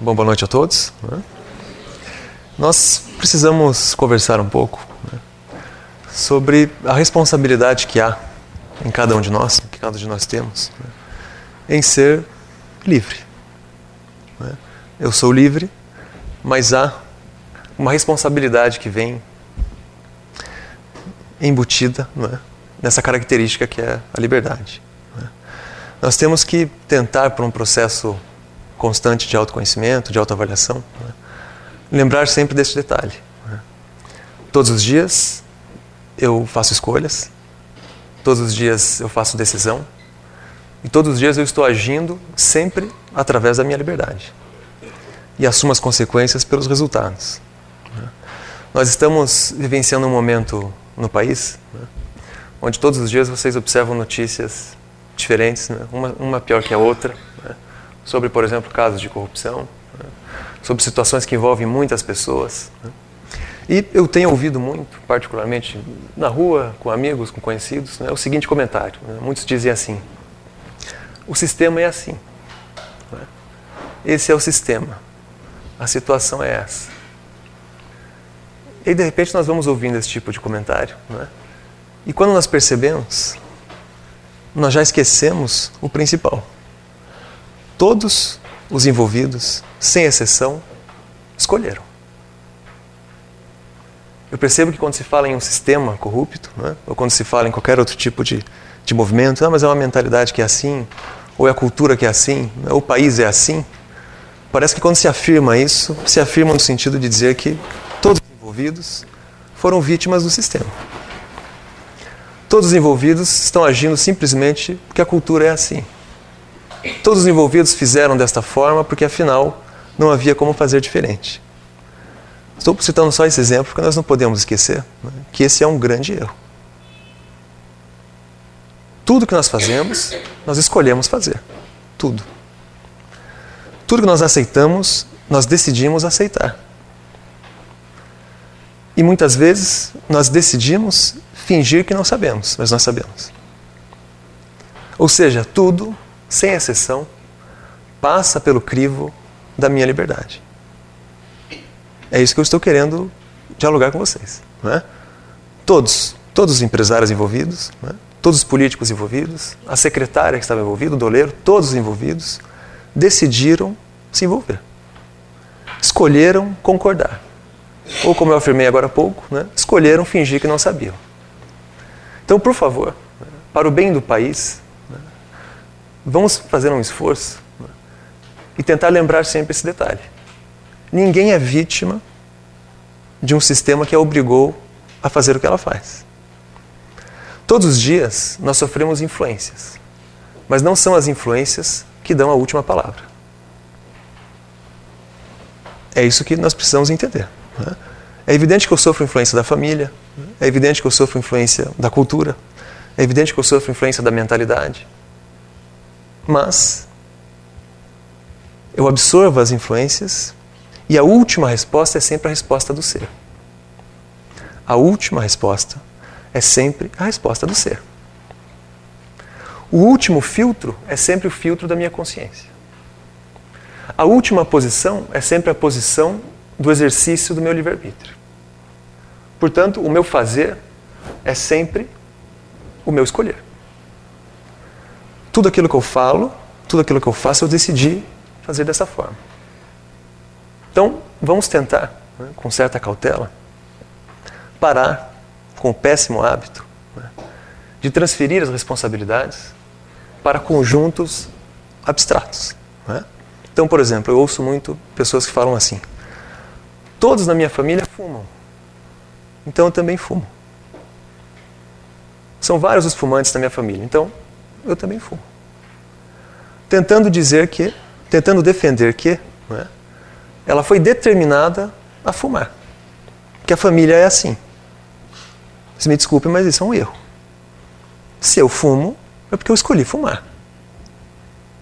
Bom, boa noite a todos. Né? Nós precisamos conversar um pouco né, sobre a responsabilidade que há em cada um de nós, que cada um de nós temos, né, em ser livre. Eu sou livre, mas há uma responsabilidade que vem embutida nessa característica que é a liberdade. Nós temos que tentar, por um processo constante de autoconhecimento, de autoavaliação, né? lembrar sempre desse detalhe. Né? Todos os dias eu faço escolhas, todos os dias eu faço decisão, e todos os dias eu estou agindo sempre através da minha liberdade. E assumo as consequências pelos resultados. Né? Nós estamos vivenciando um momento no país né? onde todos os dias vocês observam notícias diferentes, né? uma, uma, pior que a outra? Sobre, por exemplo, casos de corrupção, né? sobre situações que envolvem muitas pessoas. Né? E eu tenho ouvido muito, particularmente na rua, com amigos, com conhecidos, né? o seguinte comentário: né? muitos dizem assim, o sistema é assim. Né? Esse é o sistema. A situação é essa. E de repente nós vamos ouvindo esse tipo de comentário. Né? E quando nós percebemos, nós já esquecemos o principal. Todos os envolvidos, sem exceção, escolheram. Eu percebo que quando se fala em um sistema corrupto, né, ou quando se fala em qualquer outro tipo de, de movimento, ah, mas é uma mentalidade que é assim, ou é a cultura que é assim, né, ou o país é assim, parece que quando se afirma isso, se afirma no sentido de dizer que todos os envolvidos foram vítimas do sistema. Todos os envolvidos estão agindo simplesmente porque a cultura é assim. Todos os envolvidos fizeram desta forma porque afinal não havia como fazer diferente. Estou citando só esse exemplo porque nós não podemos esquecer né, que esse é um grande erro. Tudo que nós fazemos, nós escolhemos fazer. Tudo. Tudo que nós aceitamos, nós decidimos aceitar. E muitas vezes nós decidimos fingir que não sabemos, mas nós sabemos. Ou seja, tudo, sem exceção, passa pelo crivo da minha liberdade. É isso que eu estou querendo dialogar com vocês. É? Todos, todos os empresários envolvidos, é? todos os políticos envolvidos, a secretária que estava envolvida, o doleiro, todos os envolvidos, decidiram se envolver. Escolheram concordar. Ou, como eu afirmei agora há pouco, né? escolheram fingir que não sabiam. Então, por favor, para o bem do país? Vamos fazer um esforço e tentar lembrar sempre esse detalhe. Ninguém é vítima de um sistema que a obrigou a fazer o que ela faz. Todos os dias nós sofremos influências, mas não são as influências que dão a última palavra. É isso que nós precisamos entender. Né? É evidente que eu sofro influência da família, é evidente que eu sofro influência da cultura, é evidente que eu sofro influência da mentalidade. Mas eu absorvo as influências e a última resposta é sempre a resposta do ser. A última resposta é sempre a resposta do ser. O último filtro é sempre o filtro da minha consciência. A última posição é sempre a posição do exercício do meu livre-arbítrio. Portanto, o meu fazer é sempre o meu escolher. Tudo aquilo que eu falo, tudo aquilo que eu faço, eu decidi fazer dessa forma. Então, vamos tentar, né, com certa cautela, parar com o péssimo hábito né, de transferir as responsabilidades para conjuntos abstratos. Né? Então, por exemplo, eu ouço muito pessoas que falam assim: todos na minha família fumam, então eu também fumo. São vários os fumantes na minha família, então eu também fumo. Tentando dizer que, tentando defender que, é? ela foi determinada a fumar. Que a família é assim. Se me desculpe, mas isso é um erro. Se eu fumo, é porque eu escolhi fumar.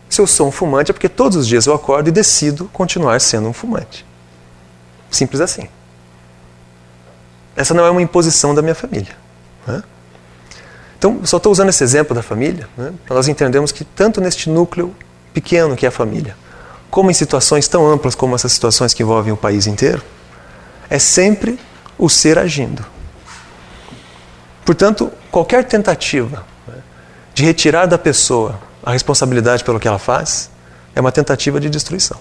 Se eu sou um fumante, é porque todos os dias eu acordo e decido continuar sendo um fumante. Simples assim. Essa não é uma imposição da minha família. Né? Então, só estou usando esse exemplo da família né, nós entendermos que, tanto neste núcleo pequeno que é a família, como em situações tão amplas como essas situações que envolvem o país inteiro, é sempre o ser agindo. Portanto, qualquer tentativa né, de retirar da pessoa a responsabilidade pelo que ela faz é uma tentativa de destruição.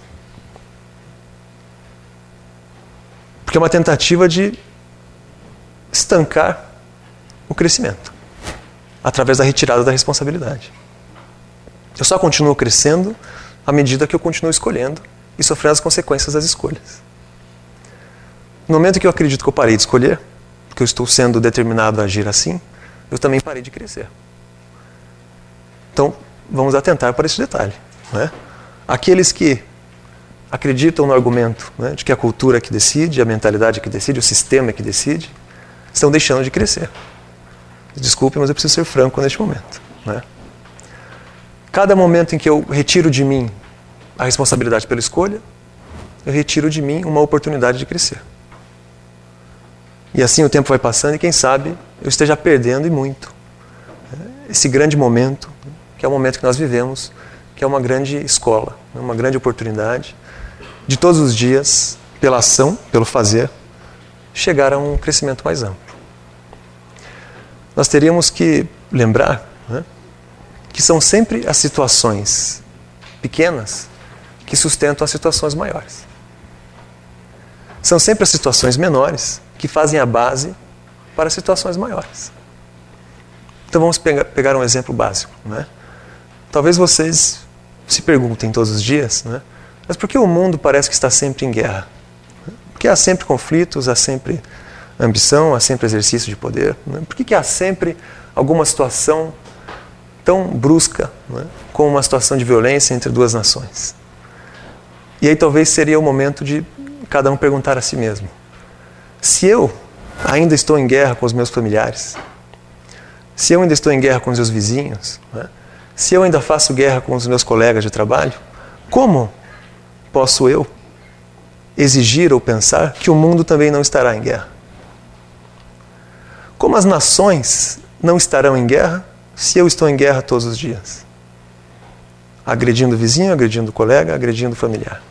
Porque é uma tentativa de estancar o crescimento através da retirada da responsabilidade. Eu só continuo crescendo à medida que eu continuo escolhendo e sofrendo as consequências das escolhas. No momento que eu acredito que eu parei de escolher, que eu estou sendo determinado a agir assim, eu também parei de crescer. Então, vamos atentar para esse detalhe. Né? Aqueles que acreditam no argumento né, de que a cultura é que decide, a mentalidade é que decide, o sistema é que decide, estão deixando de crescer. Desculpe, mas eu preciso ser franco neste momento. Né? Cada momento em que eu retiro de mim a responsabilidade pela escolha, eu retiro de mim uma oportunidade de crescer. E assim o tempo vai passando e quem sabe eu esteja perdendo e muito. Esse grande momento, que é o momento que nós vivemos, que é uma grande escola, né, uma grande oportunidade de todos os dias, pela ação, pelo fazer, chegar a um crescimento mais amplo. Nós teríamos que lembrar né, que são sempre as situações pequenas que sustentam as situações maiores. São sempre as situações menores que fazem a base para situações maiores. Então vamos pegar um exemplo básico. Né? Talvez vocês se perguntem todos os dias, né? mas por que o mundo parece que está sempre em guerra? Porque há sempre conflitos, há sempre ambição, há sempre exercício de poder. Né? Por que, que há sempre alguma situação tão brusca né? como uma situação de violência entre duas nações? E aí talvez seria o momento de cada um perguntar a si mesmo: se eu ainda estou em guerra com os meus familiares, se eu ainda estou em guerra com os meus vizinhos, né? se eu ainda faço guerra com os meus colegas de trabalho, como posso eu exigir ou pensar que o mundo também não estará em guerra? Como as nações não estarão em guerra se eu estou em guerra todos os dias? Agredindo o vizinho, agredindo o colega, agredindo o familiar.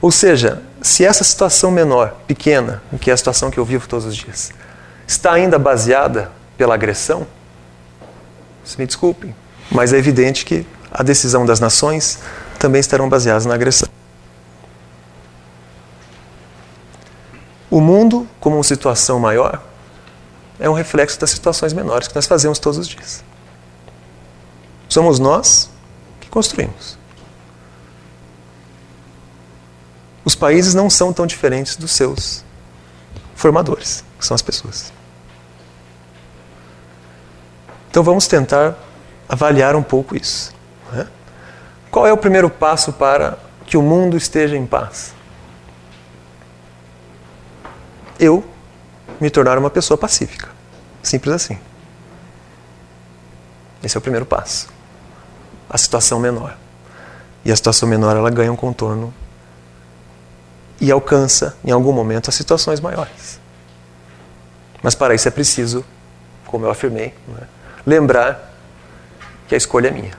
Ou seja, se essa situação menor, pequena, que é a situação que eu vivo todos os dias, está ainda baseada pela agressão, me desculpem, mas é evidente que a decisão das nações também estarão baseadas na agressão. O mundo, como uma situação maior, é um reflexo das situações menores que nós fazemos todos os dias. Somos nós que construímos. os países não são tão diferentes dos seus formadores, que são as pessoas. Então vamos tentar avaliar um pouco isso. Né? Qual é o primeiro passo para que o mundo esteja em paz? Eu me tornar uma pessoa pacífica. Simples assim. Esse é o primeiro passo. A situação menor. E a situação menor ela ganha um contorno e alcança, em algum momento, as situações maiores. Mas para isso é preciso, como eu afirmei, né, lembrar que a escolha é minha.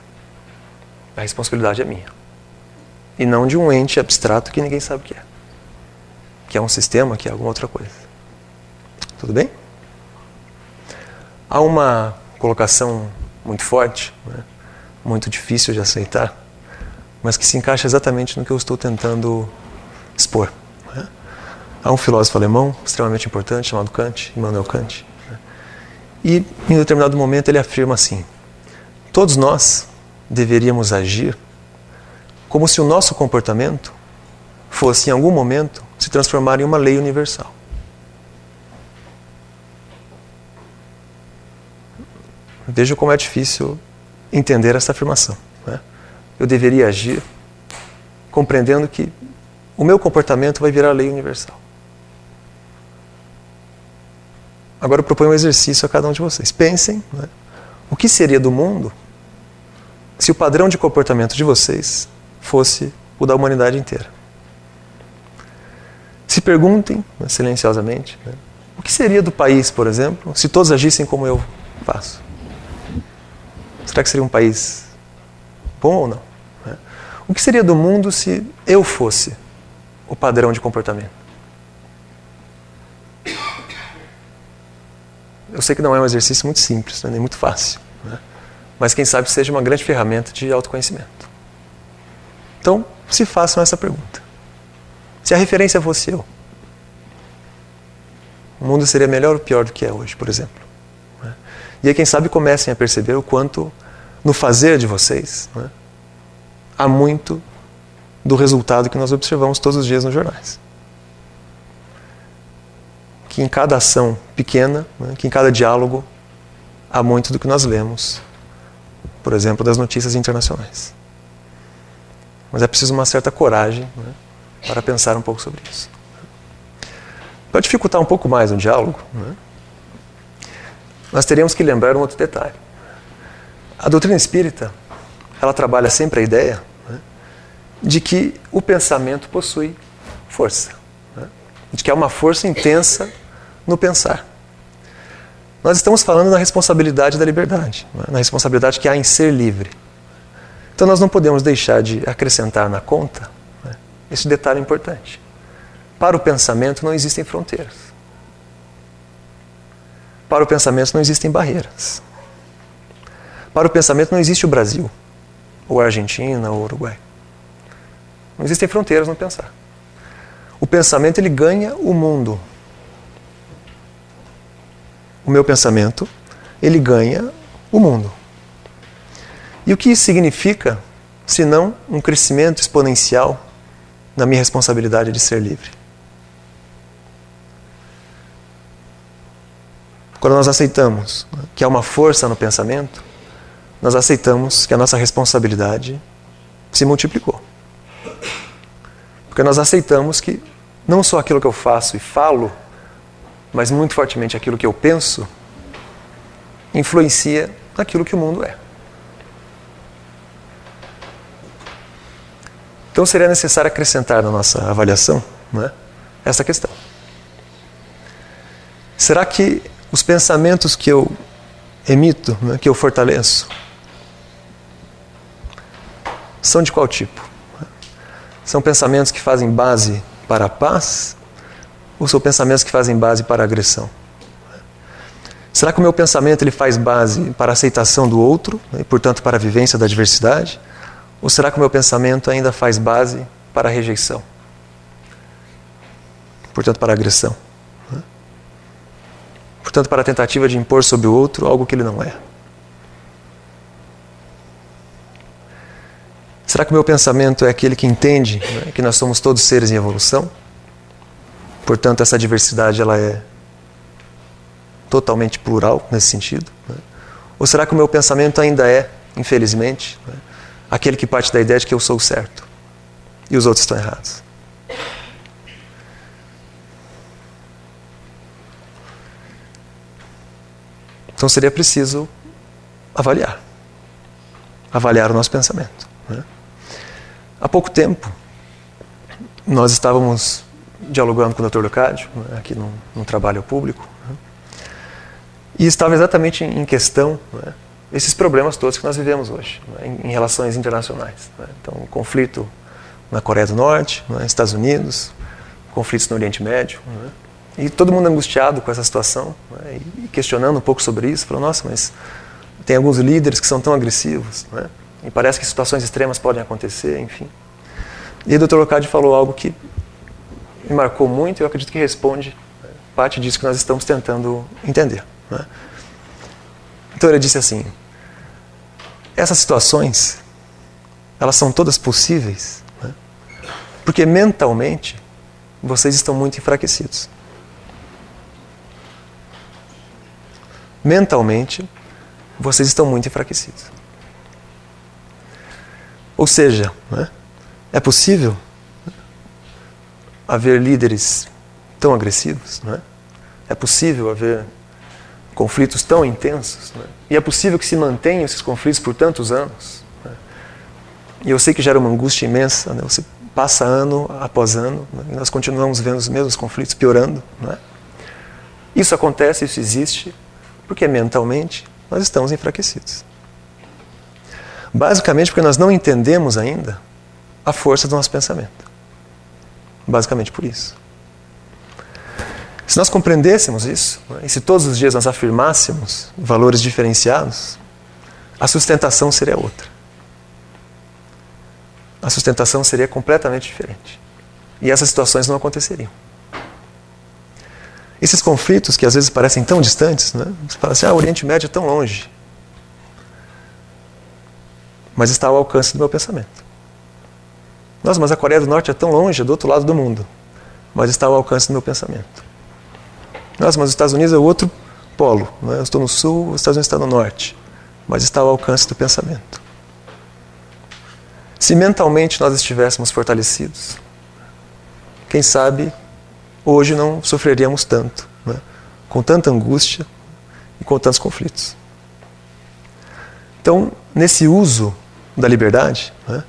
A responsabilidade é minha. E não de um ente abstrato que ninguém sabe o que é. Que é um sistema, que é alguma outra coisa. Tudo bem? Há uma colocação muito forte, né, muito difícil de aceitar, mas que se encaixa exatamente no que eu estou tentando expor. Né? Há um filósofo alemão extremamente importante chamado Kant, Immanuel Kant. Né? E em determinado momento ele afirma assim: todos nós deveríamos agir como se o nosso comportamento fosse em algum momento se transformar em uma lei universal. Veja como é difícil entender essa afirmação. Né? Eu deveria agir compreendendo que o meu comportamento vai virar lei universal. Agora eu proponho um exercício a cada um de vocês. Pensem né, o que seria do mundo se o padrão de comportamento de vocês fosse o da humanidade inteira. Se perguntem né, silenciosamente né, o que seria do país, por exemplo, se todos agissem como eu faço. Será que seria um país bom ou não? O que seria do mundo se eu fosse o padrão de comportamento? Eu sei que não é um exercício muito simples, né, nem muito fácil, né? mas quem sabe seja uma grande ferramenta de autoconhecimento. Então, se façam essa pergunta. Se a referência fosse eu, o mundo seria melhor ou pior do que é hoje, por exemplo? E aí, quem sabe, comecem a perceber o quanto no fazer de vocês né, há muito do resultado que nós observamos todos os dias nos jornais. Que em cada ação pequena, né, que em cada diálogo, há muito do que nós lemos, por exemplo, das notícias internacionais. Mas é preciso uma certa coragem né, para pensar um pouco sobre isso. Para dificultar um pouco mais o diálogo, né, nós teríamos que lembrar um outro detalhe. A doutrina espírita, ela trabalha sempre a ideia né, de que o pensamento possui força, né, de que há uma força intensa no pensar. Nós estamos falando na responsabilidade da liberdade, né, na responsabilidade que há em ser livre. Então nós não podemos deixar de acrescentar na conta né, esse detalhe importante. Para o pensamento não existem fronteiras. Para o pensamento não existem barreiras. Para o pensamento não existe o Brasil, ou a Argentina, ou o Uruguai. Não existem fronteiras no pensar. O pensamento ele ganha o mundo. O meu pensamento ele ganha o mundo. E o que isso significa, senão um crescimento exponencial na minha responsabilidade de ser livre? Quando nós aceitamos que há uma força no pensamento, nós aceitamos que a nossa responsabilidade se multiplicou. Porque nós aceitamos que não só aquilo que eu faço e falo, mas muito fortemente aquilo que eu penso, influencia naquilo que o mundo é. Então seria necessário acrescentar na nossa avaliação né, essa questão. Será que os pensamentos que eu emito, né, que eu fortaleço, são de qual tipo? São pensamentos que fazem base para a paz ou são pensamentos que fazem base para a agressão? Será que o meu pensamento ele faz base para a aceitação do outro né, e, portanto, para a vivência da diversidade? Ou será que o meu pensamento ainda faz base para a rejeição? Portanto, para a agressão. Portanto, para a tentativa de impor sobre o outro algo que ele não é. Será que o meu pensamento é aquele que entende né, que nós somos todos seres em evolução? Portanto, essa diversidade ela é totalmente plural nesse sentido? Né? Ou será que o meu pensamento ainda é, infelizmente, né, aquele que parte da ideia de que eu sou o certo e os outros estão errados. Então seria preciso avaliar. Avaliar o nosso pensamento. Né? Há pouco tempo, nós estávamos dialogando com o Dr. Leocádio, né, aqui num, num trabalho público, né? e estava exatamente em questão né, esses problemas todos que nós vivemos hoje né, em, relações internacionais. Né? Então, o conflito na Coreia do Norte, né, Estados Unidos, conflitos no Oriente Médio. E todo mundo angustiado com essa situação né, e questionando um pouco sobre isso. Falou, nossa, mas tem alguns líderes que são tão agressivos. Né? E parece que situações extremas podem acontecer, enfim. E o Dr. Locadi falou algo que me marcou muito e eu acredito que responde né, parte disso que nós estamos tentando entender. Né? Então ele disse assim: essas situações, elas são todas possíveis, né? porque mentalmente vocês estão muito enfraquecidos. Mentalmente, vocês estão muito enfraquecidos. Ou seja, né? é possível haver líderes tão agressivos, né? é possível haver conflitos tão intensos. Né? E é possível que se mantenham esses conflitos por tantos anos. Né? E eu sei que gera uma angústia imensa. Né? Você passa ano após ano né? e nós continuamos vendo os mesmos conflitos piorando. Né? Isso acontece, isso existe, porque mentalmente nós estamos enfraquecidos. Basicamente porque nós não entendemos ainda a força do nosso pensamento. Basicamente por isso. Se nós compreendêssemos isso, né, e se todos os dias nós afirmássemos valores diferenciados, a sustentação seria outra. A sustentação seria completamente diferente. E essas situações não aconteceriam. Esses conflitos que às vezes parecem tão distantes, né? você fala assim: ah, o Oriente Médio é tão longe. Mas está ao alcance do meu pensamento. Nossa, mas a Coreia do Norte é tão longe, é do outro lado do mundo. Mas está ao alcance do meu pensamento. Nossa, mas os Estados Unidos é outro polo. Né? Eu estou no sul, os Estados Unidos estão no norte. Mas está ao alcance do pensamento. Se mentalmente nós estivéssemos fortalecidos, quem sabe hoje não sofreríamos tanto, né? com tanta angústia e com tantos conflitos. Então, nesse uso da liberdade, né?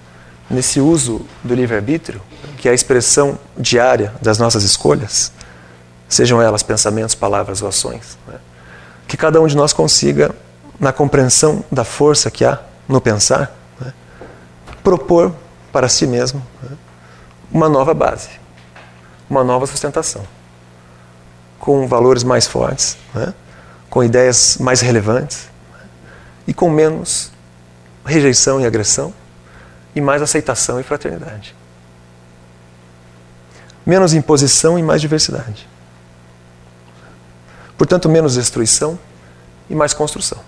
nesse uso do livre-arbítrio, que é a expressão diária das nossas escolhas, sejam elas pensamentos, palavras ou ações, né? que cada um de nós consiga, na compreensão da força que há no pensar, né? propor para si mesmo né? uma nova base, uma nova sustentação, com valores mais fortes, né? com ideias mais relevantes e com menos rejeição e agressão e mais aceitação e fraternidade. Menos imposição e mais diversidade. Portanto, menos destruição e mais construção.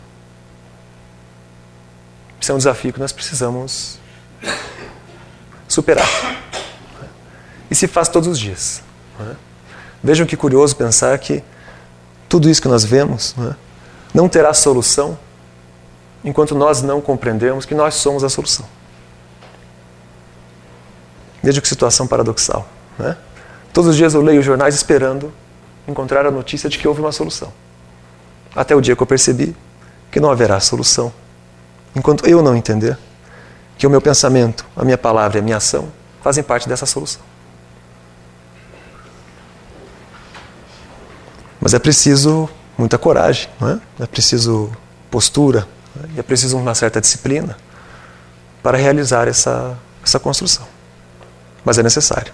Isso é um desafio que nós precisamos superar. E se faz todos os dias. Vejam que curioso pensar que tudo isso que nós vemos não terá solução enquanto nós não compreendermos que nós somos a solução. Veja que situação paradoxal. Né? Todos os dias eu leio jornais esperando encontrar a notícia de que houve uma solução. Até o dia que eu percebi que não haverá solução. Enquanto eu não entender que o meu pensamento, a minha palavra e a minha ação fazem parte dessa solução. Mas é preciso muita coragem, é? é preciso postura, é? é preciso uma certa disciplina para realizar essa, essa construção mas é necessário.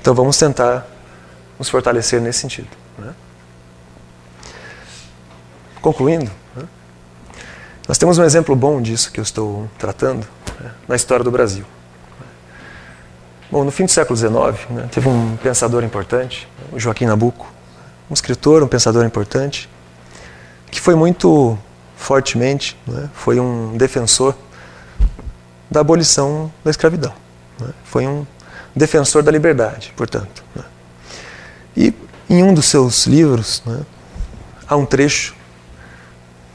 Então vamos tentar nos fortalecer nesse sentido. Né? Concluindo, né? nós temos um exemplo bom disso que eu estou tratando né? na história do Brasil. Bom, no fim do século XIX, né, teve um pensador importante, Joaquim Nabuco, um escritor, um pensador importante, que foi muito fortemente, né, foi um defensor da abolição da escravidão. Né? Foi um defensor da liberdade, portanto. Né? E em um dos seus livros né, há um trecho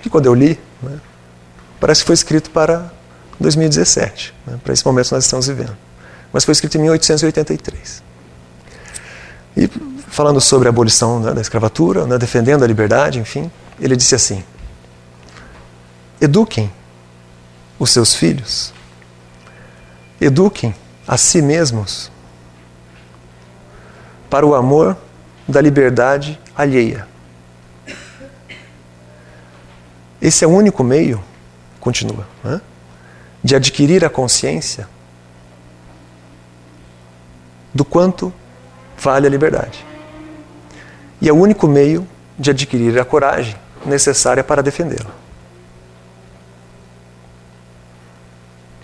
que, quando eu li, né, parece que foi escrito para 2017, né, para esse momento que nós estamos vivendo. Mas foi escrito em 1883. E falando sobre a abolição da escravatura, né, defendendo a liberdade, enfim, ele disse assim: Eduquem os seus filhos, eduquem a si mesmos para o amor da liberdade alheia. Esse é o único meio, continua, né, de adquirir a consciência do quanto vale a liberdade. E é o único meio de adquirir a coragem necessária para defendê-la.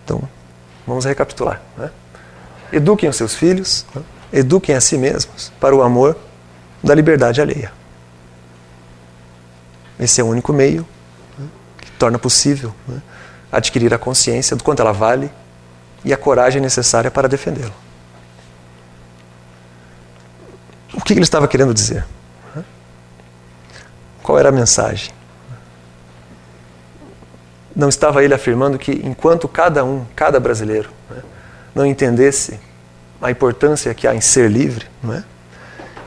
Então, vamos recapitular. Né? Eduquem os seus filhos, né? eduquem a si mesmos para o amor da liberdade alheia. Esse é o único meio né, que torna possível né, adquirir a consciência do quanto ela vale e a coragem necessária para defendê-la. O que ele estava querendo dizer? Né? Qual era a mensagem? Não estava ele afirmando que enquanto cada um, cada brasileiro, né, não entendesse a importância que há em ser livre, não é?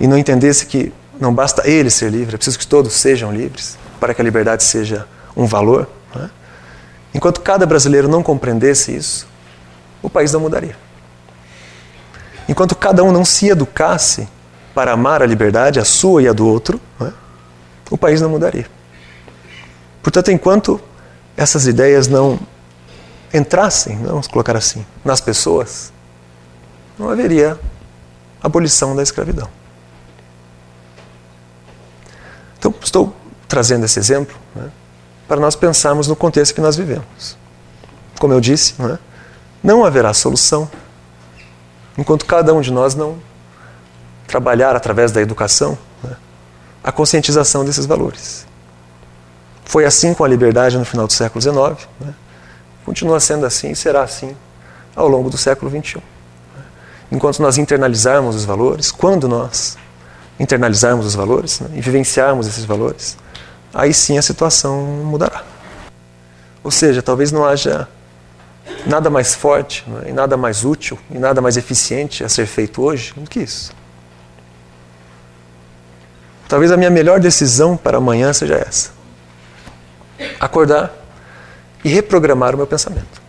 e não entendesse que não basta ele ser livre, é preciso que todos sejam livres para que a liberdade seja um valor. É? Enquanto cada brasileiro não compreendesse isso, o país não mudaria. Enquanto cada um não se educasse para amar a liberdade, a sua e a do outro, é? O país não mudaria. Portanto, enquanto essas ideias não entrassem, vamos colocar assim, nas pessoas, não haveria abolição da escravidão. Então, estou trazendo esse exemplo né, para nós pensarmos no contexto que nós vivemos. Como eu disse, né, não haverá solução enquanto cada um de nós não trabalhar através da educação né, a conscientização desses valores. Foi assim com a liberdade no final do século XIX, né, continua sendo assim e será assim ao longo do século XXI. Enquanto nós internalizarmos os valores, quando nós internalizarmos os valores né, e vivenciarmos esses valores, aí sim a situação mudará. Ou seja, talvez não haja nada mais forte, né, e nada mais útil, e nada mais eficiente a ser feito hoje do que isso. Talvez a minha melhor decisão para amanhã seja essa: acordar e reprogramar o meu pensamento.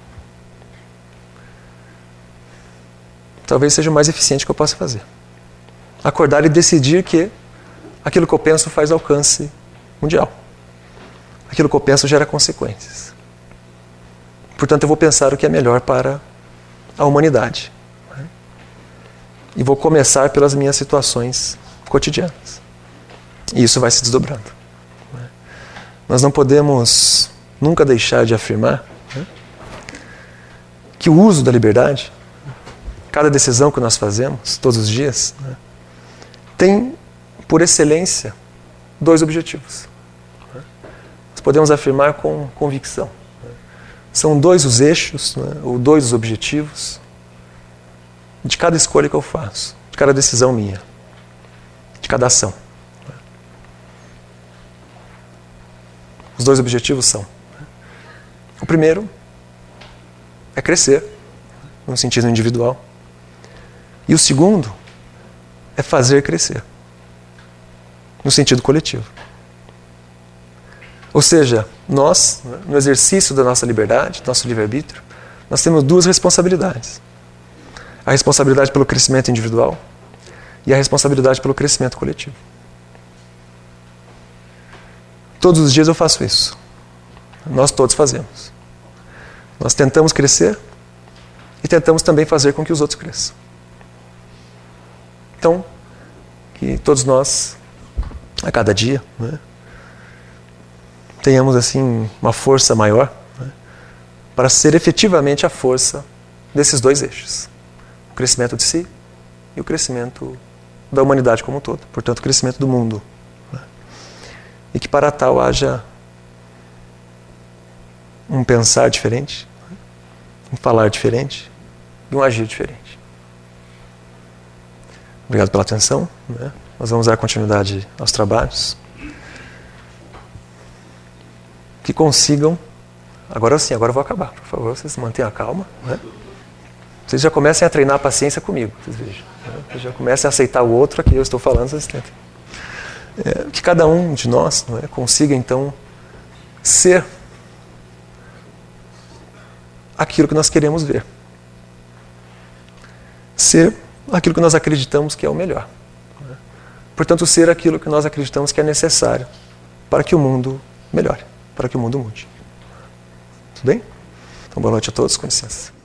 Talvez seja o mais eficiente que eu possa fazer acordar e decidir que aquilo que eu penso faz alcance mundial. Aquilo que eu penso gera consequências. Portanto, eu vou pensar o que é melhor para a humanidade. E vou começar pelas minhas situações cotidianas. E isso vai se desdobrando. Nós não podemos nunca deixar de afirmar que o uso da liberdade, cada decisão que nós fazemos todos os dias, tem, por excelência, dois objetivos. Nós podemos afirmar com convicção. São dois os eixos, né, ou dois os objetivos de cada escolha que eu faço, de cada decisão minha, de cada ação. Os dois objetivos são: o primeiro é crescer, no sentido individual, e o segundo é fazer crescer no sentido coletivo. Ou seja, nós, no exercício da nossa liberdade, do nosso livre-arbítrio, nós temos duas responsabilidades: a responsabilidade pelo crescimento individual e a responsabilidade pelo crescimento coletivo. Todos os dias eu faço isso. Nós todos fazemos. Nós tentamos crescer e tentamos também fazer com que os outros cresçam. Então, que todos nós, a cada dia, né, tenhamos assim uma força maior né, para ser efetivamente a força desses dois eixos: o crescimento de si e o crescimento da humanidade como um todo, portanto, o crescimento do mundo. E que para tal haja um pensar diferente, um falar diferente e um agir diferente. Obrigado pela atenção. Né? Nós vamos dar continuidade aos trabalhos. Que consigam. Agora sim, agora eu vou acabar. Por favor, vocês mantenham a calma. Né? Vocês já comecem a treinar a paciência comigo. Vocês vejam. Né? Vocês já comecem a aceitar o outro aqui. Eu estou falando, vocês tentem. É, que cada um de nós é, consiga então ser aquilo que nós queremos ver. Ser aquilo que nós acreditamos que é o melhor. Portanto, ser aquilo que nós acreditamos que é necessário para que o mundo melhore, para que o mundo mude. Tudo bem? Então, boa noite a todos, com licença.